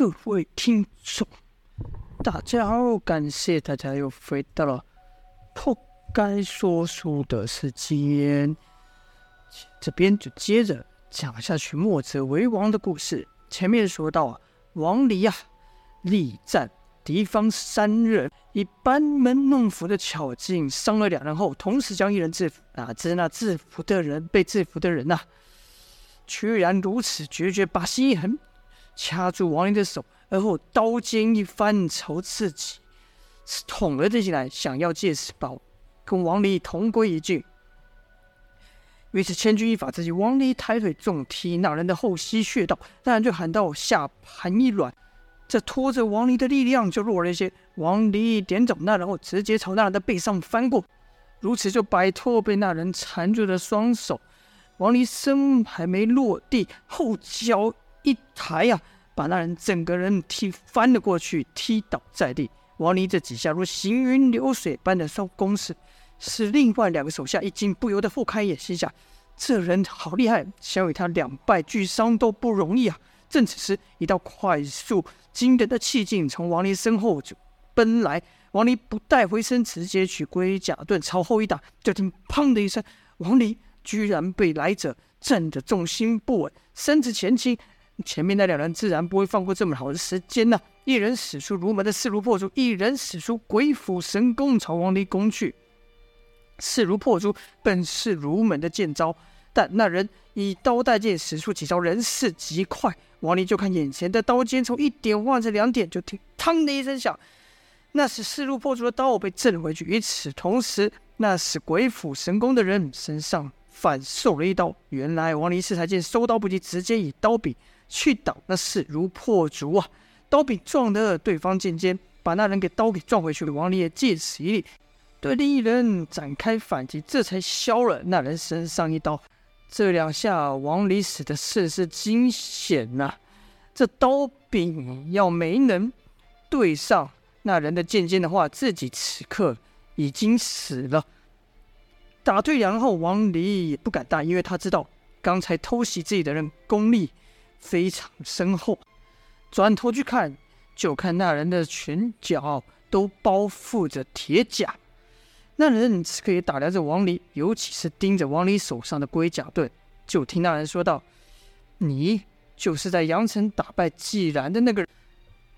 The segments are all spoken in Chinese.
各位听众，大家好，感谢大家又回到了破该说书的时间。这边就接着讲下去，墨者为王的故事。前面说到啊，王离、啊，力战敌方三人，以班门弄斧的巧劲伤了两人后，同时将一人制服。哪知那制服的人被制服的人呐、居然如此决绝，把心一横。掐住王离的手，而后刀尖一翻，朝自己捅了进来，想要借此报跟王离同归于尽。于是千钧一发之际，王离抬腿重踢那人的后膝穴道，那人就喊道：“下盘一软。”这拖着王离的力量就弱了一些。王离点走那人后，直接朝那人的背上翻过，如此就摆脱被那人缠住的双手。王离身还没落地，后脚。一抬呀、把那人整个人踢翻了过去，踢倒在地。王离这几下如行云流水般的收攻势，使另外两个手下一惊，不由得互开眼，心想：这人好厉害，想与他两败俱伤都不容易啊！正此时，一道快速惊人的气劲从王离身后就奔来，王离不待回身，直接取龟甲盾朝后一打，就听“砰”的一声，王离居然被来者震得重心不稳，身子前倾。前面那两人自然不会放过这么好的时间呐、一人使出如门的势如破竹，一人使出鬼斧神工朝王离攻去。势如破竹本是如门的剑招，但那人以刀带剑使出几招，人势极快。王离就看眼前的刀尖从一点换成两点，就听“嘡”的一声响，那是势如破竹的刀被震回去。与此同时，那使鬼斧神工的人身上反受了一刀。原来王离这才见收刀不及，直接以刀柄。去挡那势如破竹啊！刀柄撞得对方剑尖，把那人给刀给撞回去了。王离也借此一力，对另一人展开反击，这才削了那人身上一刀。这两下，王离死的甚是惊险呐！这刀柄要没能对上那人的剑尖的话，自己此刻已经死了。打退两后，王离也不敢大，因为他知道刚才偷袭自己的人功力。非常深厚，转头去看，就看那人的拳脚都包覆着铁甲。那人此刻也打量着王离，尤其是盯着王离手上的龟甲盾。就听那人说道：“你就是在阳城打败纪然的那个人。”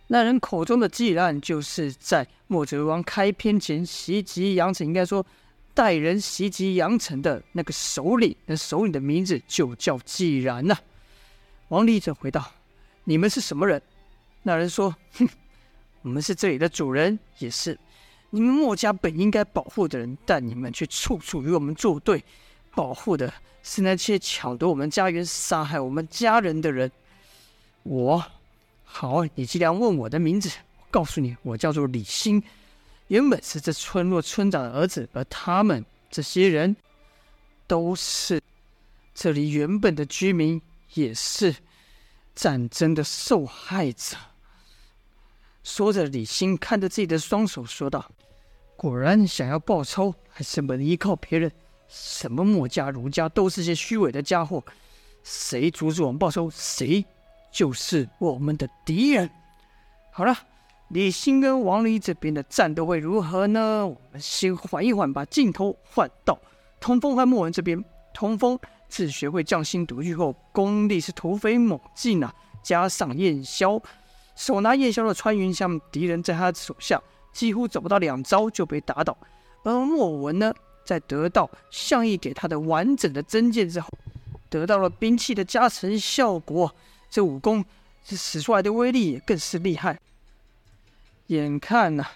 那人口中的纪然，就是在墨者为王开篇前袭击阳城，应该说带人袭击阳城的那个首领。那首领的名字就叫纪然呐、王离则回道：“你们是什么人？”那人说：“哼，我们是这里的主人，也是你们墨家本应该保护的人，但你们却处处与我们作对，保护的是那些抢夺我们家园、杀害我们家人的人。”我，好，你既然问我的名字，我告诉你，我叫做李兴，原本是这村落村长的儿子，而他们这些人都是这里原本的居民。也是战争的受害者。说着，李欣看着自己的双手说道：“果然，想要报仇，还是不能依靠别人。什么墨家、儒家，都是些虚伪的家伙。谁阻止我们报仇，谁就是我们的敌人。”好了，李欣跟王离这边的战斗会如何呢？我们先缓一缓，把镜头换到通风和莫文这边。通风。自学会匠心独具后，功力是突飞猛进啊！加上燕萧，手拿燕萧的穿云枪，敌人在他手下几乎走不到两招就被打倒。而莫文呢，在得到项义给他的完整的真剑之后，得到了兵器的加成效果，这武功这使出来的威力也更是厉害。眼看呐、啊，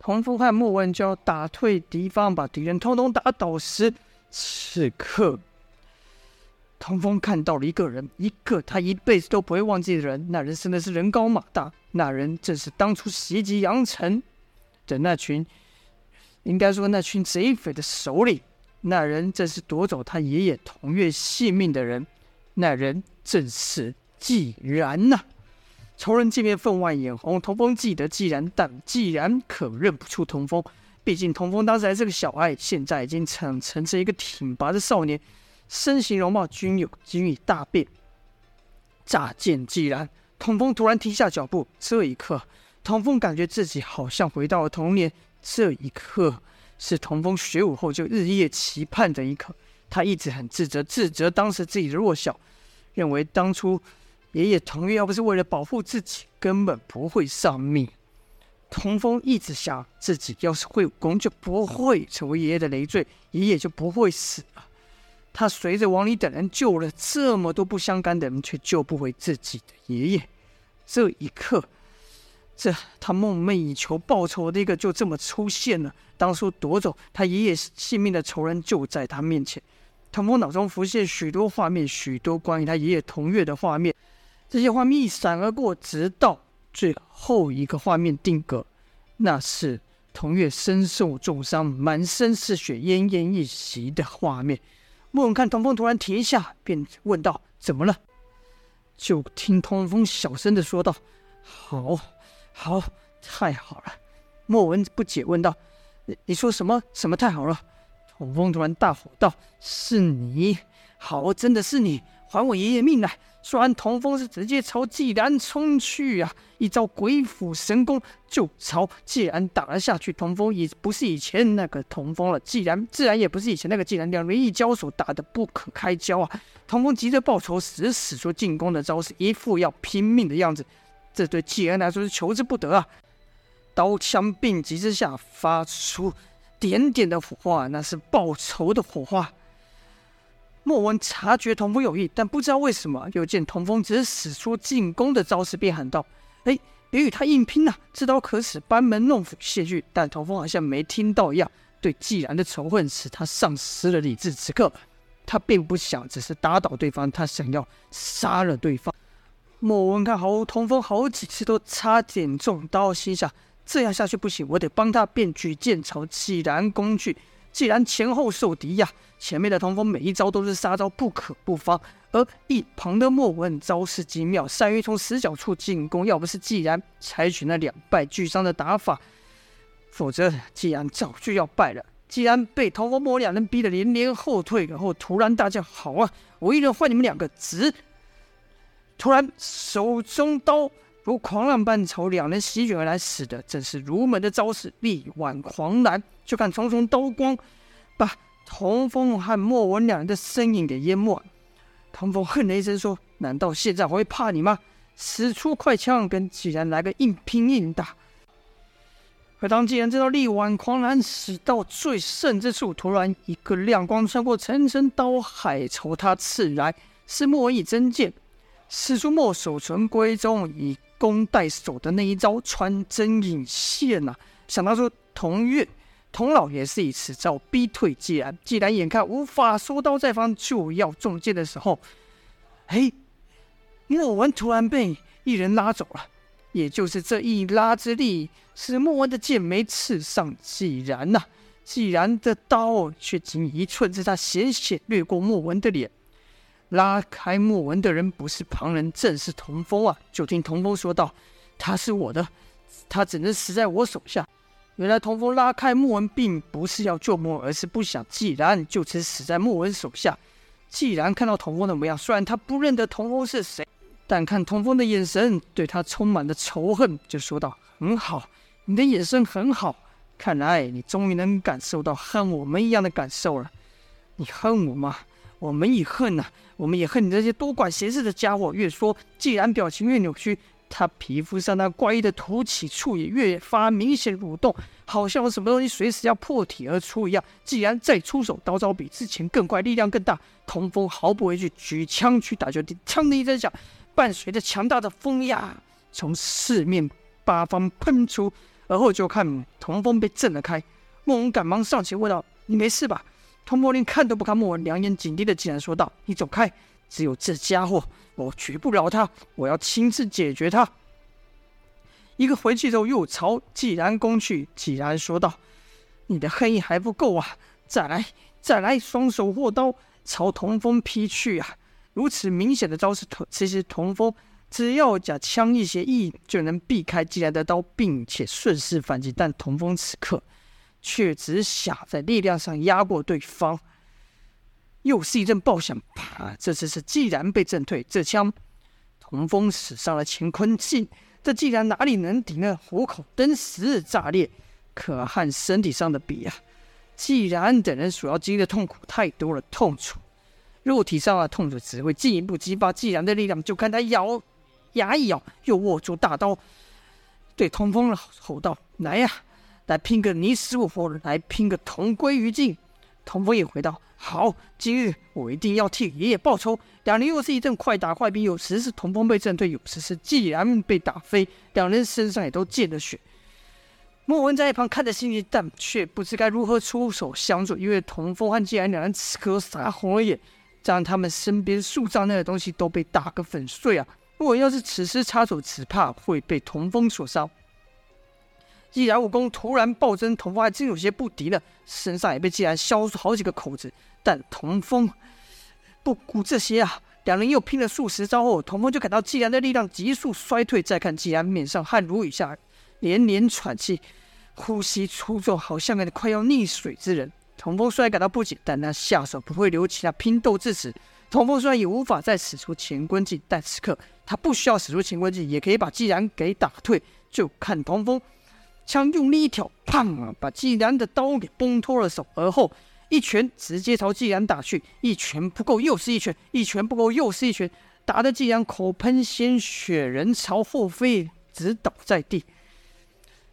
童风和莫文就要打退敌方，把敌人通通打倒时，此刻。童风看到了一个人，一个他一辈子都不会忘记的人。那人真的是人高马大，那人正是当初袭击阳城的那群，应该说那群贼匪的首领。那人正是夺走他爷爷童月性命的人。那人正是纪然呐、仇人见面，分外眼红。童风记得纪然，但纪然可认不出童风。毕竟童风当时还是个小孩，现在已经长成成一个挺拔的少年。身形容貌均有均已大变。乍见既然，童风突然停下脚步，这一刻，童风感觉自己好像回到了童年。这一刻，是童风学武后就日夜期盼的一刻。他一直很自责，自责当时自己的弱小，认为当初爷爷童月要不是为了保护自己，根本不会丧命。童风一直想，自己要是会武功，就不会成为爷爷的累赘，爷爷就不会死了。他随着王离等人救了这么多不相干的人，却救不回自己的爷爷。这一刻，这他梦寐以求报仇的一个就这么出现了。当初夺走他爷爷性命的仇人就在他面前。童风脑中浮现许多画面，许多关于他爷爷童月的画面。这些画面一闪而过，直到最后一个画面定格，那是童月身受重伤，满身是血，奄奄一息的画面。莫文看童风突然停下，便问道：“怎么了？”就听童风小声的说道：“好，好，太好了。”莫文不解问道：“你你说什么？什么太好了？”童风突然大吼道：“是你！好，真的是你！还我爷爷命来！”说完，童风是直接朝纪然冲去啊！一招鬼斧神工就朝纪然打了下去。童风已不是以前那个童风了，纪然自然也不是以前那个纪然。两人一交手，打得不可开交啊！童风急着报仇，使使出进攻的招式，一副要拼命的样子。这对纪然来说是求之不得啊！刀枪并击之下，发出点点的火花，那是报仇的火花。莫文察觉童风有意，但不知道为什么，又见童风只是使出进攻的招式，便喊道：“哎，别与他硬拼呐！这刀可使班门弄斧，谢惧。”但童风好像没听到一样，对既然的仇恨使他丧失了理智。此刻，他并不想只是打倒对方，他想要杀了对方。莫文看好童风好几次都差点中刀，心想：这样下去不行，我得帮他。便举剑朝季然攻去。既然前后受敌呀，前面的童风每一招都是杀招，不可不防。而一旁的莫文招式精妙，善于从死角处进攻。要不是既然采取那两败俱伤的打法，否则既然早就要败了。既然被童风、莫两人逼得连连后退，然后突然大叫：“好啊，我一人换你们两个！”直突然手中刀如狂浪般朝两人席卷而来，使的正是如门的招式力挽狂澜。就看重重刀光，把童风和莫文两人的身影给淹没。童风哼了一声说：“难道现在我会怕你吗？”使出快枪，跟季然来个硬拼硬打。而当季然这道力挽狂澜使到最盛之处，突然一个亮光穿过层层刀海，朝他刺来。是莫文以真剑使出莫守存归中以弓带手的那一招穿针引线呐、想到说童月。童老爷是以此招逼退既然，既然眼看无法收刀在方，就要中箭的时候，嘿，莫文突然被一人拉走了。也就是这一拉之力，使莫文的剑没刺上既然呐。既然的刀却仅一寸之差，险险掠过莫文的脸。拉开莫文的人不是旁人，正是童风啊！就听童风说道：“他是我的，他只能死在我手下。”原来童风拉开莫文，并不是要救莫文，而是不想既然就此死在莫文手下。既然看到童风的模样，虽然他不认得童风是谁，但看童风的眼神，对他充满了仇恨，就说道：“很好，你的眼神很好，看来你终于能感受到恨我们一样的感受了。你恨我吗？我们也恨呐、我们也恨你这些多管闲事的家伙。”越说，既然表情越扭曲。他皮肤上那怪异的凸起处也越发明显蠕动，好像有什么东西随时要破体而出一样。既然再出手，刀招比之前更快，力量更大。童风毫不畏惧，举枪去打，就听“枪”的一声响，伴随着强大的风压从四面八方喷出，而后就看童风被震了开。莫文赶忙上前问道：“你没事吧？”童风连看都不看莫文，两眼紧盯的季然说道：“你走开。”只有这家伙，我绝不饶他！我要亲自解决他。一个回去之后，又朝季然攻去。季然说道：“你的恨意还不够啊！再来，再来！”双手握刀朝童风劈去啊！如此明显的招式，其实童风只要假枪一些意就能避开季然的刀，并且顺势反击。但童风此刻却只想在力量上压过对方。又是一阵爆响，啪！这次是既然被震退。这枪，童风使上了乾坤镜，这既然哪里能敌那虎口登时炸裂？可和身体上的比啊，既然等人所要经历的痛苦太多了，痛楚，肉体上的痛楚只会进一步激发既然的力量。就看他咬牙一咬，又握住大刀，对通风了吼道：“来呀，来拼个你死我活，来拼个同归于尽。”童风也回道：“好，今日我一定要替爷爷报仇。”两人又是一阵快打快逼，有时是童风被震退，有时是既然被打飞，两人身上也都溅了血。莫文在一旁看着心急，但却不知该如何出手相助，因为童风和既然两人此刻杀红了眼，让他们身边树上那个东西都被打个粉碎啊！莫文要是此时插手，只怕会被童风所伤。既然武功突然暴增，童风还真有些不敌了，身上也被既然削出好几个口子。但童风不顾这些啊，两人又拼了数十招后，童风就感到既然的力量急速衰退。再看既然面上汗如雨下，连连喘气。呼吸粗重，好像个快要溺水之人。童风虽然感到不解，但那下手不会留情，他拼斗至此。童风虽然也无法再使出乾坤镜，但此刻他不需要使出乾坤镜，也可以把既然给打退。就看童风枪用力一挑，砰啊，把纪然的刀给崩脱了手，而后一拳直接朝纪然打去。一拳不够，又是一拳；一拳不够，又是一拳，打得纪然口喷鲜血，人朝后飞，直倒在地。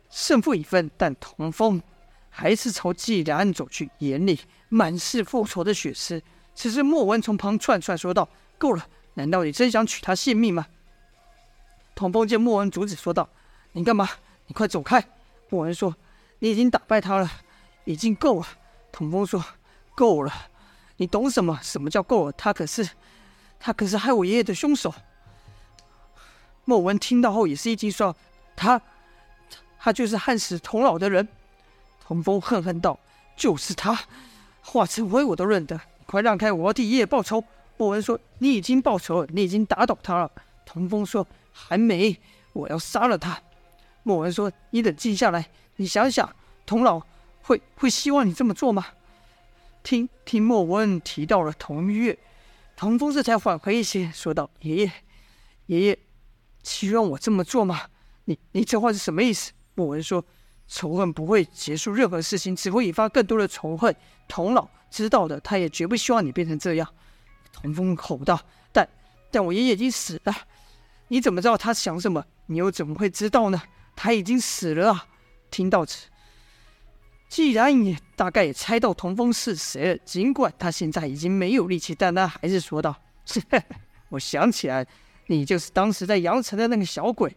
胜负已分，但童风还是朝纪然走去，眼里满是复仇的血丝。此时莫文从旁窜出来说道：“够了，难道你真想取他性命吗？”童风见莫文阻止，说道：“你干嘛？你快走开！”莫文说：“你已经打败他了，已经够了。”童风说：“够了？你懂什么？什么叫够了？他可是，他可是害我爷爷的凶手。”莫文听到后也是一惊，说：“他。”他就是害死童老的人，童风恨恨道：“就是他，华成灰我都认得。快让开，我要替爷爷报仇。”莫文说：“你已经报仇了，你已经打倒他了。”童风说：“还没，我要杀了他。”莫文说：“你冷静下来，你想想，童老会会希望你这么做吗？”听听莫文提到了童月，童风这才缓和一些，说道：“爷爷，爷爷，希望我这么做吗？你你这话是什么意思？”莫文说：“仇恨不会结束任何事情，只会引发更多的仇恨。童老知道的，他也绝不希望你变成这样。”童风吼道：“但但我爷爷已经死了，你怎么知道他想什么？你又怎么会知道呢？他已经死了啊！”听到此，既然也大概也猜到童风是谁了，尽管他现在已经没有力气，但他还是说道：“我想起来，你就是当时在阳城的那个小鬼，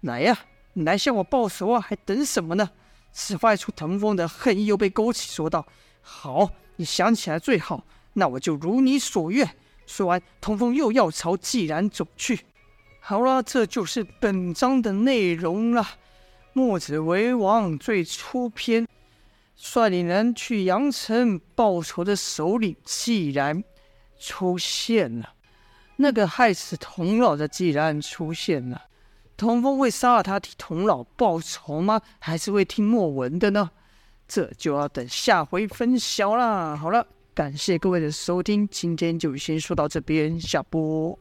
来呀！”你来向我报仇啊！还等什么呢？此话一出，童风的恨意又被勾起，说道：“好，你想起来最好。那我就如你所愿。”说完，童风又要朝既然走去。好了，这就是本章的内容了。墨子为王最初篇，率领人去阳城报仇的首领既然出现了，那个害死童老的既然出现了。童风会杀了他替童老报仇吗？还是会听莫文的呢？这就要等下回分晓啦。好了，感谢各位的收听，今天就先说到这边，下播。